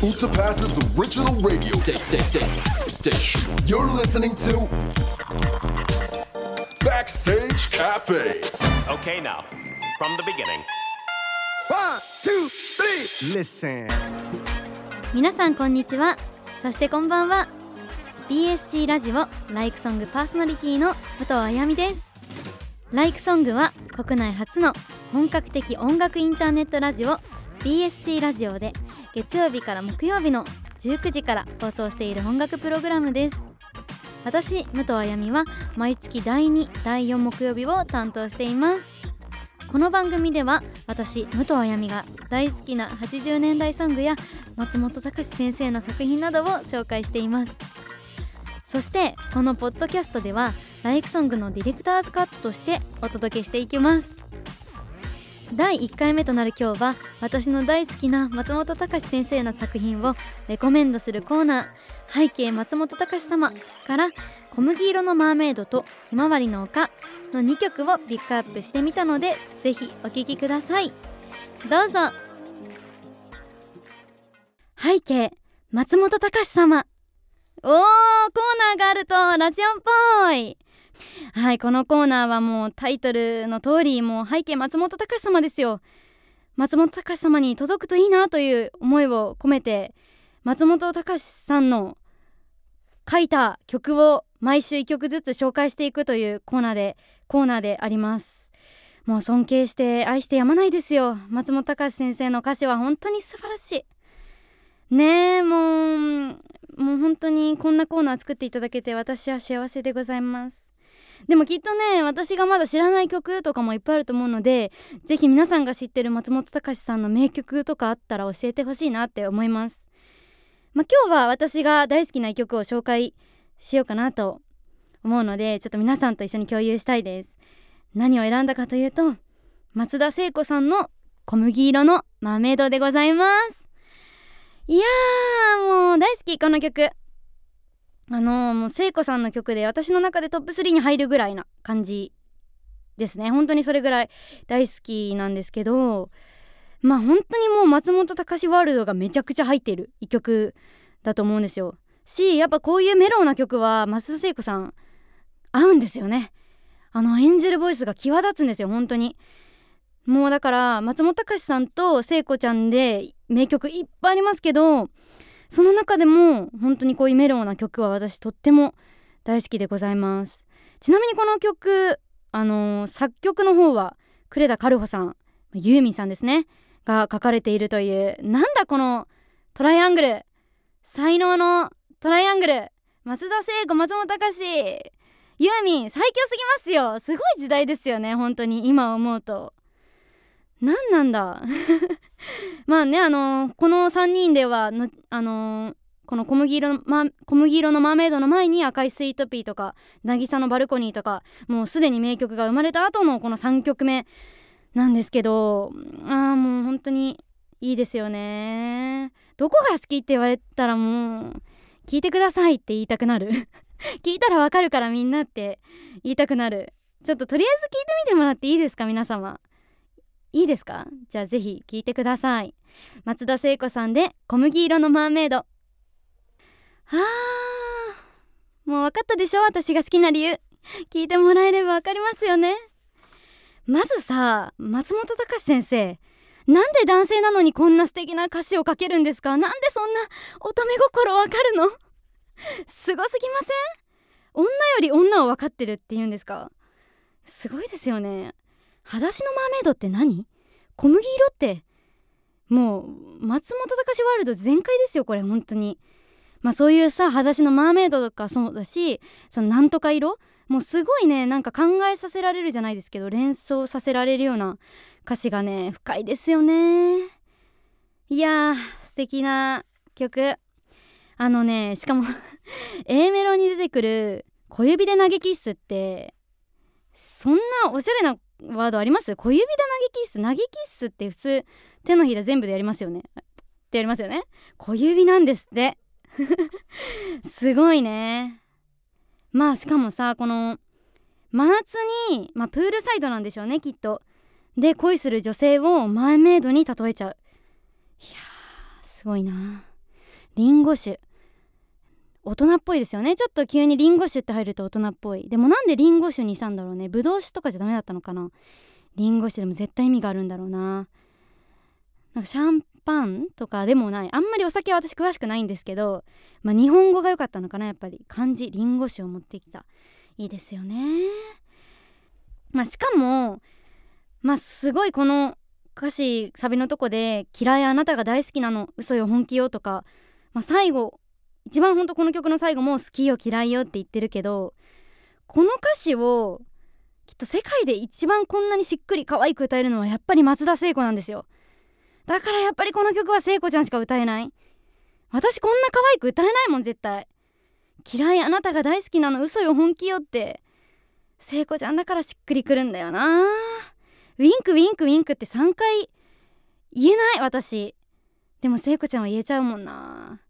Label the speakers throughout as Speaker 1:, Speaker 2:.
Speaker 1: Utapas's original radio station. station. You're listening to Backstage Cafe.
Speaker 2: Okay, now, from the beginning.
Speaker 3: One, two, three, listen.
Speaker 4: 皆さんこんにちはそしてこんばんは BSC ラジオライクソングパーソナリティの武藤あやみですライクソングは国内初の本格的音楽インターネットラジオ BSC ラジオで月曜日から木曜日の19時から放送している音楽プログラムです。私武藤あやみは毎月第2第4木曜日を担当しています。この番組では私武藤あやみが大好きな80年代ソングや松本隆先生の作品などを紹介しています。そしてこのポッドキャストではライクソングのディレクターズカットとしてお届けしていきます。第1回目となる今日は私の大好きな松本隆先生の作品をレコメンドするコーナー「背景松本隆様」から「小麦色のマーメイド」と「ひまわりの丘」の2曲をピックアップしてみたのでぜひお聴きください。どうぞ。背景松本隆様。おーコーナーがあるとラジオっぽい。はいこのコーナーはもうタイトルの通りもう背景松本隆様ですよ。松本隆様に届くといいなという思いを込めて松本隆さんの書いた曲を毎週1曲ずつ紹介していくというコーナーでコーナーであります。もう尊敬して愛してやまないですよ。松本隆先生の歌詞は本当に素晴らしい。ねえもうもう本当にこんなコーナー作っていただけて私は幸せでございます。でもきっとね私がまだ知らない曲とかもいっぱいあると思うのでぜひ皆さんが知ってる松本隆さんの名曲とかあったら教えてほしいなって思います。まあ、今日は私が大好きな曲を紹介しようかなと思うのでちょっと皆さんと一緒に共有したいです。何を選んだかというと松田聖子さんの小麦色のマーメイドでございます。いやーもう大好きこの曲。あのー、もう聖子さんの曲で私の中でトップ3に入るぐらいな感じですね。本当にそれぐらい大好きなんですけどまあ本当にもう松本隆ワールドがめちゃくちゃ入っている一曲だと思うんですよ。しやっぱこういうメロウな曲は松田聖子さん合うんですよね。あのエンジェルボイスが際立つんですよ本当に。もうだから松本隆さんと聖子ちゃんで名曲いっぱいありますけどその中でも本当にこういうメロウな曲は私とっても大好きでございます。ちなみにこの曲あのー、作曲の方は呉田カルホさんユーミンさんですねが書かれているというなんだこのトライアングル才能のトライアングル松田聖子松本隆ユーミン最強すぎますよ。すごい時代ですよね本当に今思うと。何なんだ？まあねあのー、この3人ではあのー、この小麦色の、ま、小麦色のマーメイドの前に赤いスイートピーとか渚のバルコニーとかもうすでに名曲が生まれた後のこの3曲目なんですけどああもう本当にいいですよね。どこが好きって言われたらもう聞いてくださいって言いたくなる。聞いたらわかるからみんなって言いたくなる。ちょっととりあえず聞いてみてもらっていいですか皆様。いいですか？じゃあぜひ聞いてください。松田聖子さんで小麦色のマーメイド。はあもう分かったでしょ？私が好きな理由。聞いてもらえれば分かりますよね。まずさ松本隆先生なんで男性なのにこんな素敵な歌詞を書けるんですか？なんでそんな乙女心わかるの？すごすぎません？女より女を分かってるっていうんですか？すごいですよね。裸足のマーメイドって何？小麦色って。もう松本隆ワールド全開ですよこれ本当に。まあそういうさ裸足のマーメイドとかそうだしそのなんとか色？もうすごいねなんか考えさせられるじゃないですけど連想させられるような歌詞がね深いですよね。いやー素敵な曲。あのねしかも A メロに出てくる「小指で投げキッス」ってそんなおしゃれなワードあります？小指で投げキッス？投げキッスって普通手のひら全部でやりますよね。ってやりますよね。小指なんですって。すごいね。まあしかもさこの真夏に、まあ、プールサイドなんでしょうねきっと。で恋する女性をマーメイドに例えちゃう。いやーすごいな。リンゴ酒。大人っぽいですよね。ちょっと急にリンゴ酒って入ると大人っぽい。でもなんでリンゴ酒にしたんだろうね。ブドウ酒とかじゃダメだったのかな。リンゴ酒でも絶対意味があるんだろうな。なんかシャンパンとかでもない。あんまりお酒は私詳しくないんですけど、まあ、日本語が良かったのかな。やっぱり漢字リンゴ酒を持ってきた。いいですよね。まあしかもまあすごいこの歌詞サビのとこで「嫌いあなたが大好きなの。嘘よ本気よ」とか、まあ、最後一番ほんとこの曲の最後も「好きよ嫌いよ」って言ってるけどこの歌詞をきっと世界で一番こんなにしっくり可愛く歌えるのはやっぱり松田聖子なんですよ。だからやっぱりこの曲は聖子ちゃんしか歌えない。私こんな可愛く歌えないもん絶対。嫌いあなたが大好きなの嘘よ本気よって。聖子ちゃんだからしっくりくるんだよな。ウィンクウィンクウィンクって3回言えない私。でも聖子ちゃんは言えちゃうもんな。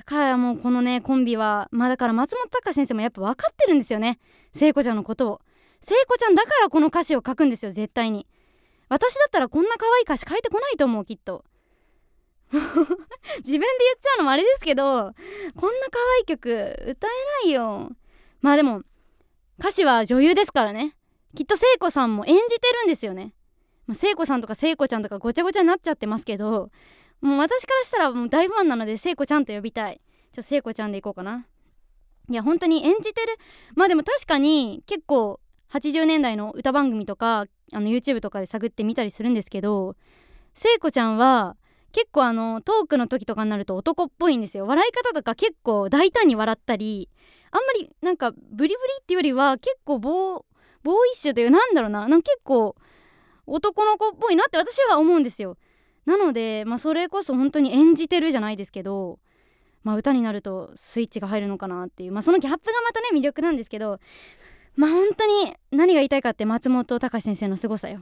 Speaker 4: だからもうこのねコンビはまあだから松本隆先生もやっぱ分かってるんですよね。聖子ちゃんのことを。聖子ちゃんだからこの歌詞を書くんですよ絶対に。私だったらこんな可愛い歌詞書いてこないと思うきっと。自分で言っちゃうのもあれですけどこんな可愛い曲歌えないよ。まあでも歌詞は女優ですからね。きっと聖子さんも演じてるんですよね、まあ、聖子さんとか聖子ちゃんとかごちゃごちゃになっちゃってますけどもう私からしたらもう大ファンなので聖子ちゃんと呼びたい。ちょ聖子ちゃんでいこうかな。いや本当に演じてる。まあでも確かに結構80年代の歌番組とかあの YouTube とかで探ってみたりするんですけど聖子ちゃんは結構あのトークの時とかになると男っぽいんですよ。笑い方とか結構大胆に笑ったりあんまりなんかブリブリっていうよりは結構ボーボーイッシュというなんだろうな。なんか結構男の子っぽいなって私は思うんですよ。なのでまあそれこそ本当に演じてるじゃないですけどまあ歌になるとスイッチが入るのかなっていうまあそのギャップがまたね魅力なんですけどまあ本当に何が言いたいかって松本隆先生の凄さよ。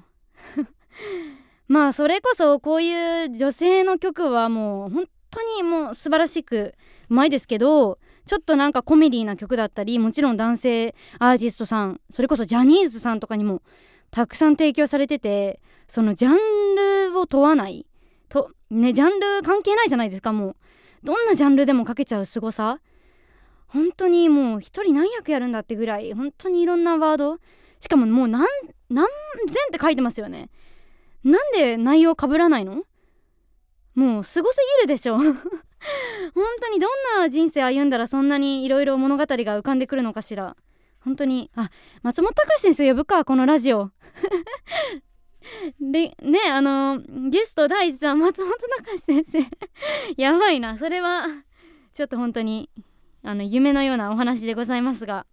Speaker 4: まあそれこそこういう女性の曲はもう本当にもう素晴らしくうまいですけどちょっとなんかコメディな曲だったりもちろん男性アーティストさんそれこそジャニーズさんとかにもたくさん提供されててそのジャンルを問わない。とねジャンル関係ないじゃないですかもう。どんなジャンルでもかけちゃう凄さ。本当にもう一人何役やるんだってぐらい本当にいろんなワード。しかももう何何千って書いてますよね。なんで内容かぶらないの？もうすごすぎるでしょ。本当にどんな人生歩んだらそんなにいろいろ物語が浮かんでくるのかしら。本当にあ松本隆先生呼ぶかこのラジオ。でねあのゲスト第一弾松本隆先生。やばいな。それはちょっと本当にあの夢のようなお話でございますが。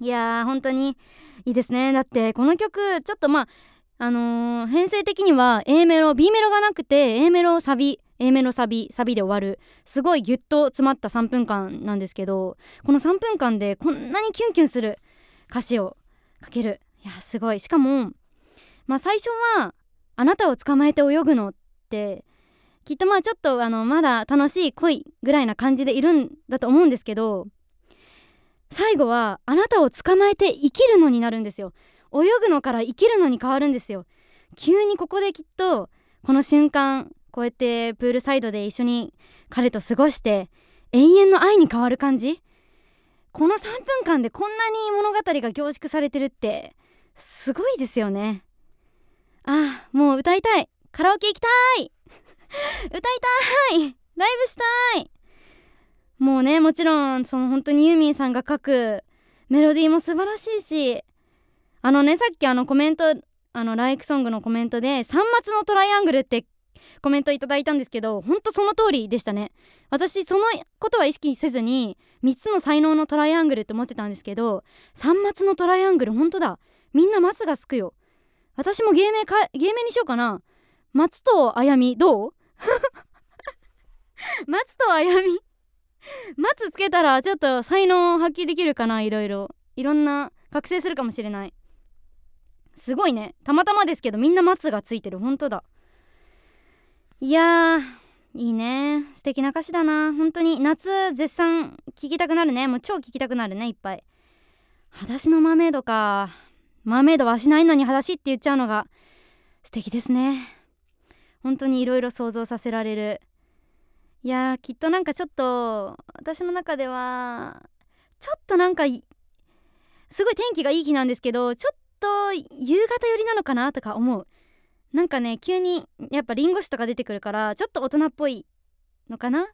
Speaker 4: いやー本当にいいですね。だってこの曲ちょっとまああのー、編成的には A メロ B メロがなくて A メロサビ A メロサビサビで終わるすごいギュッと詰まった3分間なんですけどこの3分間でこんなにキュンキュンする歌詞をかける。いやすごい。しかもまあ最初は「あなたを捕まえて泳ぐの」ってきっとまあちょっとあのまだ楽しい恋ぐらいな感じでいるんだと思うんですけど最後は「あなたを捕まえて生きるの」になるんですよ。泳ぐのから生きるのに変わるんですよ。急にここできっとこの瞬間こうやってプールサイドで一緒に彼と過ごして永遠の愛に変わる感じ？この3分間でこんなに物語が凝縮されてるってすごいですよね。ああもう歌いたい。カラオケ行きたい。歌いたい。ライブしたい。もうねもちろんその本当にユーミンさんが書くメロディーも素晴らしいしあのねさっきあのコメントあのライクソングのコメントで「三末のトライアングル」ってコメントいただいたんですけどほんとその通りでしたね。私そのことは意識せずに3つの才能のトライアングルって思ってたんですけど三末のトライアングルほんとだ。みんな松がつくよ。私も芸名か芸名にしようかな。松とあやみどう？松とあやみ？松つけたらちょっと才能発揮できるかないろいろ。いろんな覚醒するかもしれない。すごいね。たまたまですけどみんな松がついてる。ほんとだ。いやいいね。素敵な歌詞だな。本当に。夏絶賛聴きたくなるね。もう超聴きたくなるねいっぱい。裸足のマーメイドか。マーメイドはしないのに裸足って言っちゃうのが素敵ですね。本当にいろいろ想像させられる。いやーきっとなんかちょっと私の中ではちょっとなんかすごい天気がいい日なんですけどちょっと夕方寄りなのかなとか思う。なんかね急にやっぱリンゴ酒とか出てくるからちょっと大人っぽいのかなっ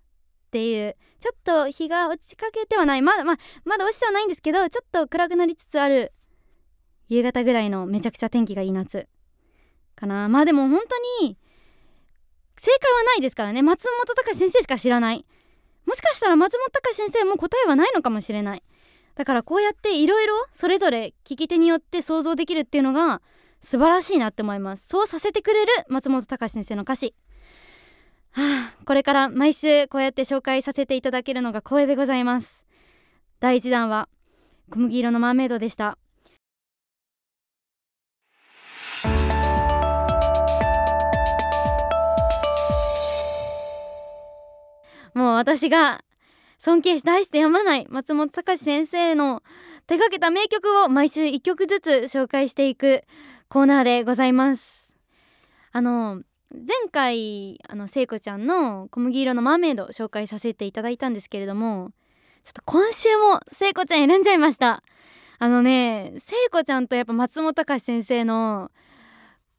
Speaker 4: ていう。ちょっと日が落ちかけてはない。まだままだ落ちてはないんですけどちょっと暗くなりつつある夕方ぐらいのめちゃくちゃ天気がいい夏かな。まあでも本当に正解はないですからね。松本隆先生しか知らない。もしかしたら松本隆先生も答えはないのかもしれない。だからこうやっていろいろそれぞれ聞き手によって想像できるっていうのが素晴らしいなって思います。そうさせてくれる松本隆先生の歌詞。はあこれから毎週こうやって紹介させていただけるのが光栄でございます。第1弾は小麦色のマーメイドでした。もう私が尊敬して愛してやまない松本隆先生の手掛けた名曲を毎週1曲ずつ紹介していくコーナーでございます。あの前回あの聖子ちゃんの小麦色のマーメイド紹介させていただいたんですけれどもちょっと今週も聖子ちゃん選んじゃいました。あのね聖子ちゃんとやっぱ松本隆先生の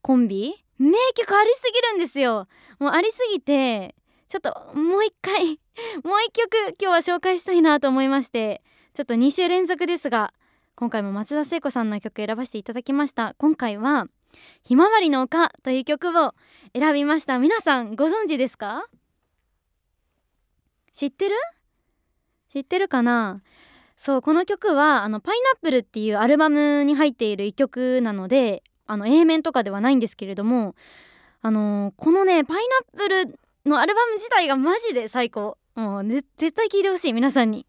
Speaker 4: コンビ名曲ありすぎるんですよ。もうありすぎてちょっともう一回 もう一曲今日は紹介したいなと思いましてちょっと2週連続ですが今回も松田聖子さんの曲選ばせていただきました。今回はひまわりの丘という曲を選びました。皆さんご存知ですか？知ってる？知ってるかな？そうこの曲はあのパイナップルっていうアルバムに入っている一曲なのであの A 面とかではないんですけれどもあのーこのねパイナップルのアルバム自体がマジで最高。もう、絶対聴いてほしい皆さんに。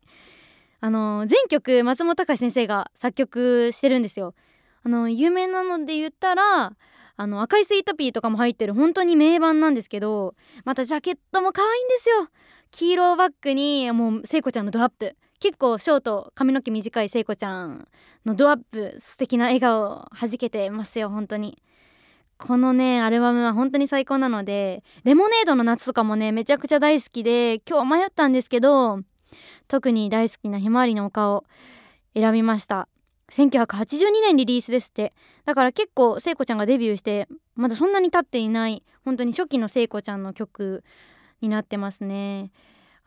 Speaker 4: あの全曲松本隆先生が作曲してるんですよ。あの有名なので言ったらあの赤いスイートピーとかも入ってる本当に名盤なんですけどまたジャケットも可愛いんですよ。黄色バッグにもう聖子ちゃんのドアップ。結構ショート髪の毛短い聖子ちゃんのドアップ素敵な笑顔はじけてますよ本当に。このねアルバムは本当に最高なのでレモネードの夏とかもねめちゃくちゃ大好きで今日迷ったんですけど特に大好きなひまわりの丘を選びました。1982年リリースですって。だから結構聖子ちゃんがデビューしてまだそんなに経っていない本当に初期の聖子ちゃんの曲になってますね。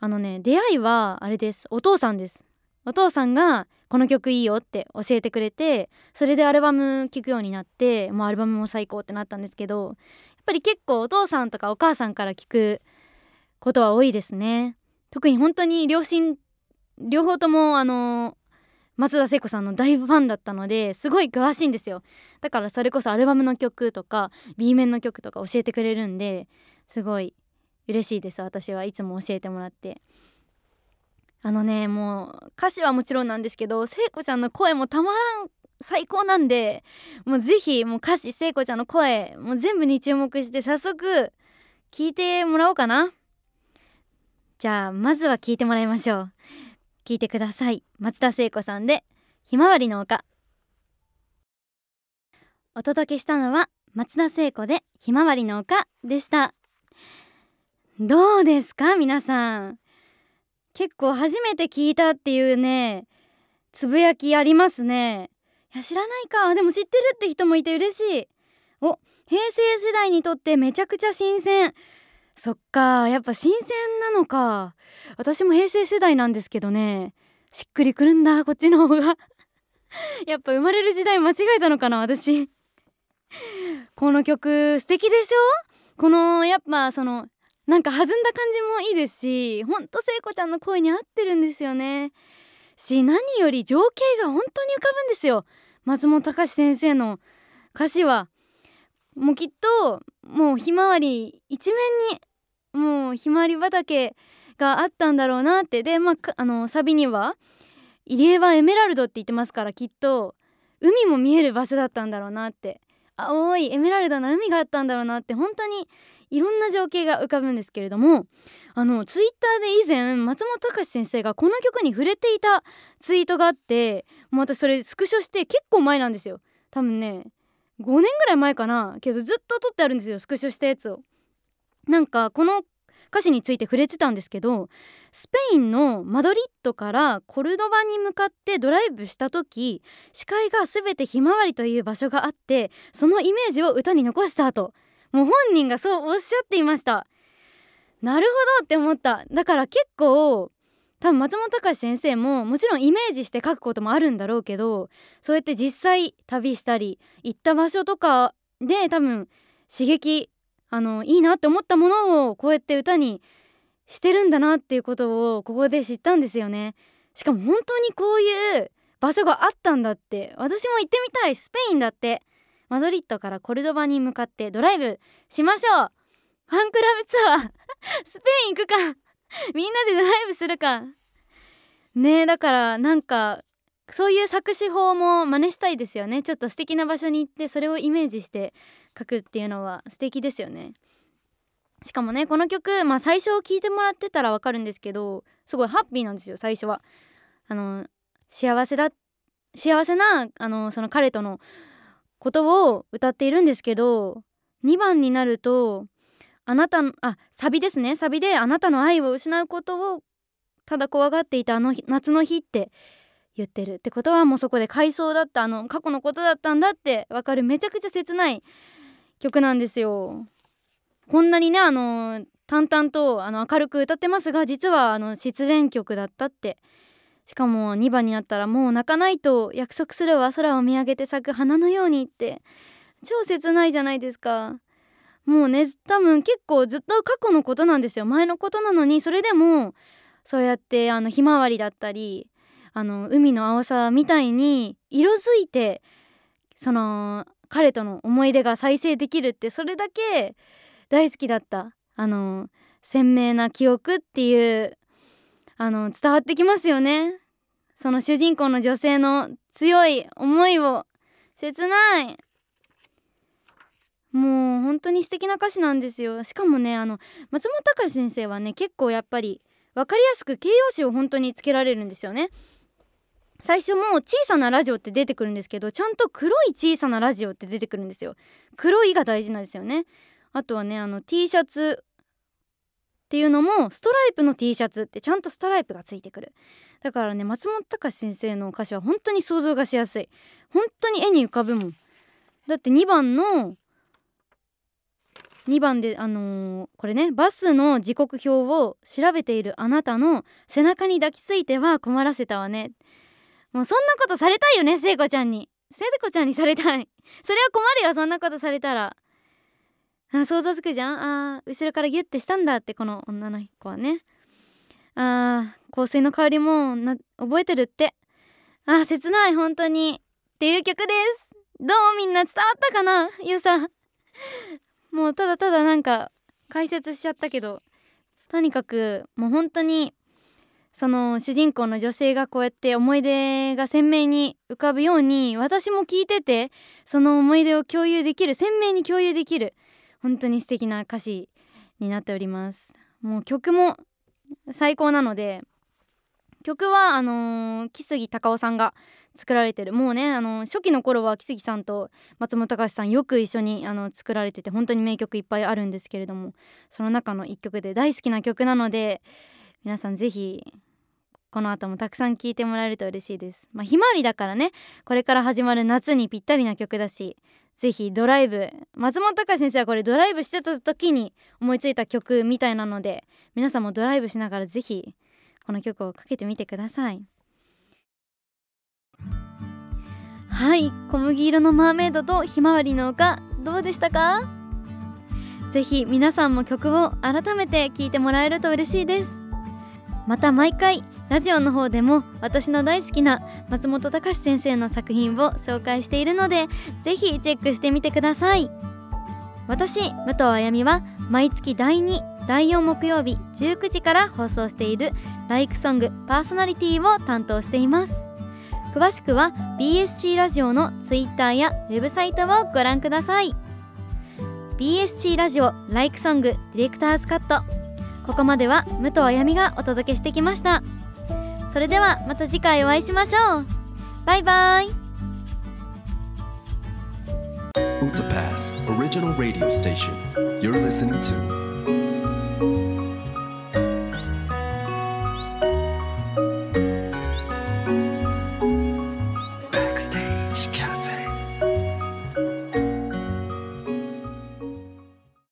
Speaker 4: あのね出会いはあれです。お父さんです。お父さんがこの曲いいよって教えてくれてそれでアルバム聴くようになってもうアルバムも最高ってなったんですけどやっぱり結構お父さんとかお母さんから聞くことは多いですね。特に本当に両親両方ともあの松田聖子さんの大ファンだったのですごい詳しいんですよ。だからそれこそアルバムの曲とか B 面の曲とか教えてくれるんですごい嬉しいです私は。いつも教えてもらって。あのねもう歌詞はもちろんなんですけど聖子ちゃんの声もたまらん最高なんでもうぜひもう歌詞聖子ちゃんの声もう全部に注目して早速聞いてもらおうかな。じゃあまずは聞いてもらいましょう。聞いてください。松田聖子さんでひまわりの丘。お届けしたのは松田聖子でひまわりの丘でした。どうですか皆さん？結構初めて聞いたっていうねつぶやきありますね。いや知らないか。でも知ってるって人もいて嬉しい。お平成世代にとってめちゃくちゃ新鮮。そっかやっぱ新鮮なのか。私も平成世代なんですけどねしっくりくるんだこっちの方が。やっぱ生まれる時代間違えたのかな私。この曲素敵でしょ？このやっぱそのなんか弾んだ感じもいいですしほんと聖子ちゃんの声に合ってるんですよね。し何より情景が本当に浮かぶんですよ。松本隆先生の歌詞は。もうきっともうひまわり一面にもうひまわり畑があったんだろうなって。でまああのサビには入江はエメラルドって言ってますからきっと海も見える場所だったんだろうなって。青いエメラルドな海があったんだろうなって本当にいろんな情景が浮かぶんですけれどもあのツイッターで以前松本隆先生がこの曲に触れていたツイートがあってもう私それスクショして結構前なんですよ。多分ね5年ぐらい前かな。けどずっと撮ってあるんですよスクショしたやつを。なんかこの歌詞について触れてたんですけどスペインのマドリッドからコルドバに向かってドライブした時視界が全てひまわりという場所があってそのイメージを歌に残した後もう本人がそうおっしゃっていました。なるほどって思った。だから結構多分松本隆先生ももちろんイメージして書くこともあるんだろうけどそうやって実際旅したり行った場所とかで多分刺激あのいいなって思ったものをこうやって歌にしてるんだなっていうことをここで知ったんですよね。しかも本当にこういう場所があったんだって。私も行ってみたい。スペインだって。マドリッドからコルドバに向かってドライブしましょう。ファンクラブツアー。スペイン行くか。みんなでドライブするか。ねえだからなんかそういう作詞法も真似したいですよね。ちょっと素敵な場所に行ってそれをイメージして書くっていうのは素敵ですよね。しかもねこの曲まあ最初聴いてもらってたらわかるんですけどすごいハッピーなんですよ最初は。あの幸せだ幸せなあのその彼とのことを歌っているんですけど2番になるとあなたあサビですね。サビであなたの愛を失うことをただ怖がっていたあの夏の日って言ってる。ってことはもうそこで回想だったあの過去のことだったんだってわかる。めちゃくちゃ切ない曲なんですよ。こんなにねあの淡々とあの明るく歌ってますが実はあの失恋曲だったって。しかも2番になったらもう泣かないと約束するわ。空を見上げて咲く花のようにって。超切ないじゃないですか。もうね多分結構ずっと過去のことなんですよ。前のことなのにそれでもそうやってあのひまわりだったりあの海の青さみたいに色づいてその彼との思い出が再生できるってそれだけ大好きだった。あの鮮明な記憶っていうあの伝わってきますよね。その主人公の女性の強い思いを切ない。もう本当に素敵な歌詞なんですよ。しかもねあの松本隆先生はね結構やっぱり分かりやすく形容詞を本当につけられるんですよね。最初も小さなラジオって出てくるんですけどちゃんと黒い小さなラジオって出てくるんですよ。黒いが大事なんですよね。あとはねあの T シャツっていうのもストライプの T シャツってちゃんとストライプがついてくる。だからね松本隆先生の歌詞は本当に想像がしやすい。本当に絵に浮かぶもん。だって2番の2番であのー、これねバスの時刻表を調べているあなたの背中に抱きついては困らせたわね。もうそんなことされたいよね聖子ちゃんに。聖子ちゃんにされたい。それは困るよそんなことされたら。あ想像つくじゃん？あ後ろからギュッてしたんだってこの女の子はね。あ香水の香りもな覚えてるって。あ切ない本当に。っていう曲です。どうみんな伝わったかな？ゆうさん。もうただただなんか解説しちゃったけどとにかくもう本当にその主人公の女性がこうやって思い出が鮮明に浮かぶように私も聞いててその思い出を共有できる鮮明に共有できる本当に素敵な歌詞になっております。もう曲も最高なので曲はあのー、木杉隆夫さんが作られてるもうねあの初期の頃は木杉さんと松本隆さんよく一緒にあの作られてて本当に名曲いっぱいあるんですけれどもその中の一曲で大好きな曲なので皆さん是非この後もたくさん聴いてもらえると嬉しいです。まあひまわりだからね。これから始まる夏にぴったりな曲だしぜひドライブ松本隆先生はこれドライブしてた時に思いついた曲みたいなので皆さんもドライブしながらぜひこの曲をかけてみてください。はい小麦色のマーメイドとひまわりの丘どうでしたか？ぜひ皆さんも曲を改めて聴いてもらえると嬉しいです。また毎回ラジオの方でも私の大好きな松本隆先生の作品を紹介しているのでぜひチェックしてみてください。私武藤あやみは毎月第2第4木曜日19時から放送している「ライクソングパーソナリティ」を担当しています。詳しくは BSC ラジオの Twitter やウェブサイトをご覧ください。BSC ラジオライクソングディレクターズカット。ここまでは武藤あやみがお届けしてきました。それではまた次回お会いしましょうバイバイ
Speaker 1: Utapass Original Radio Station. You're listening to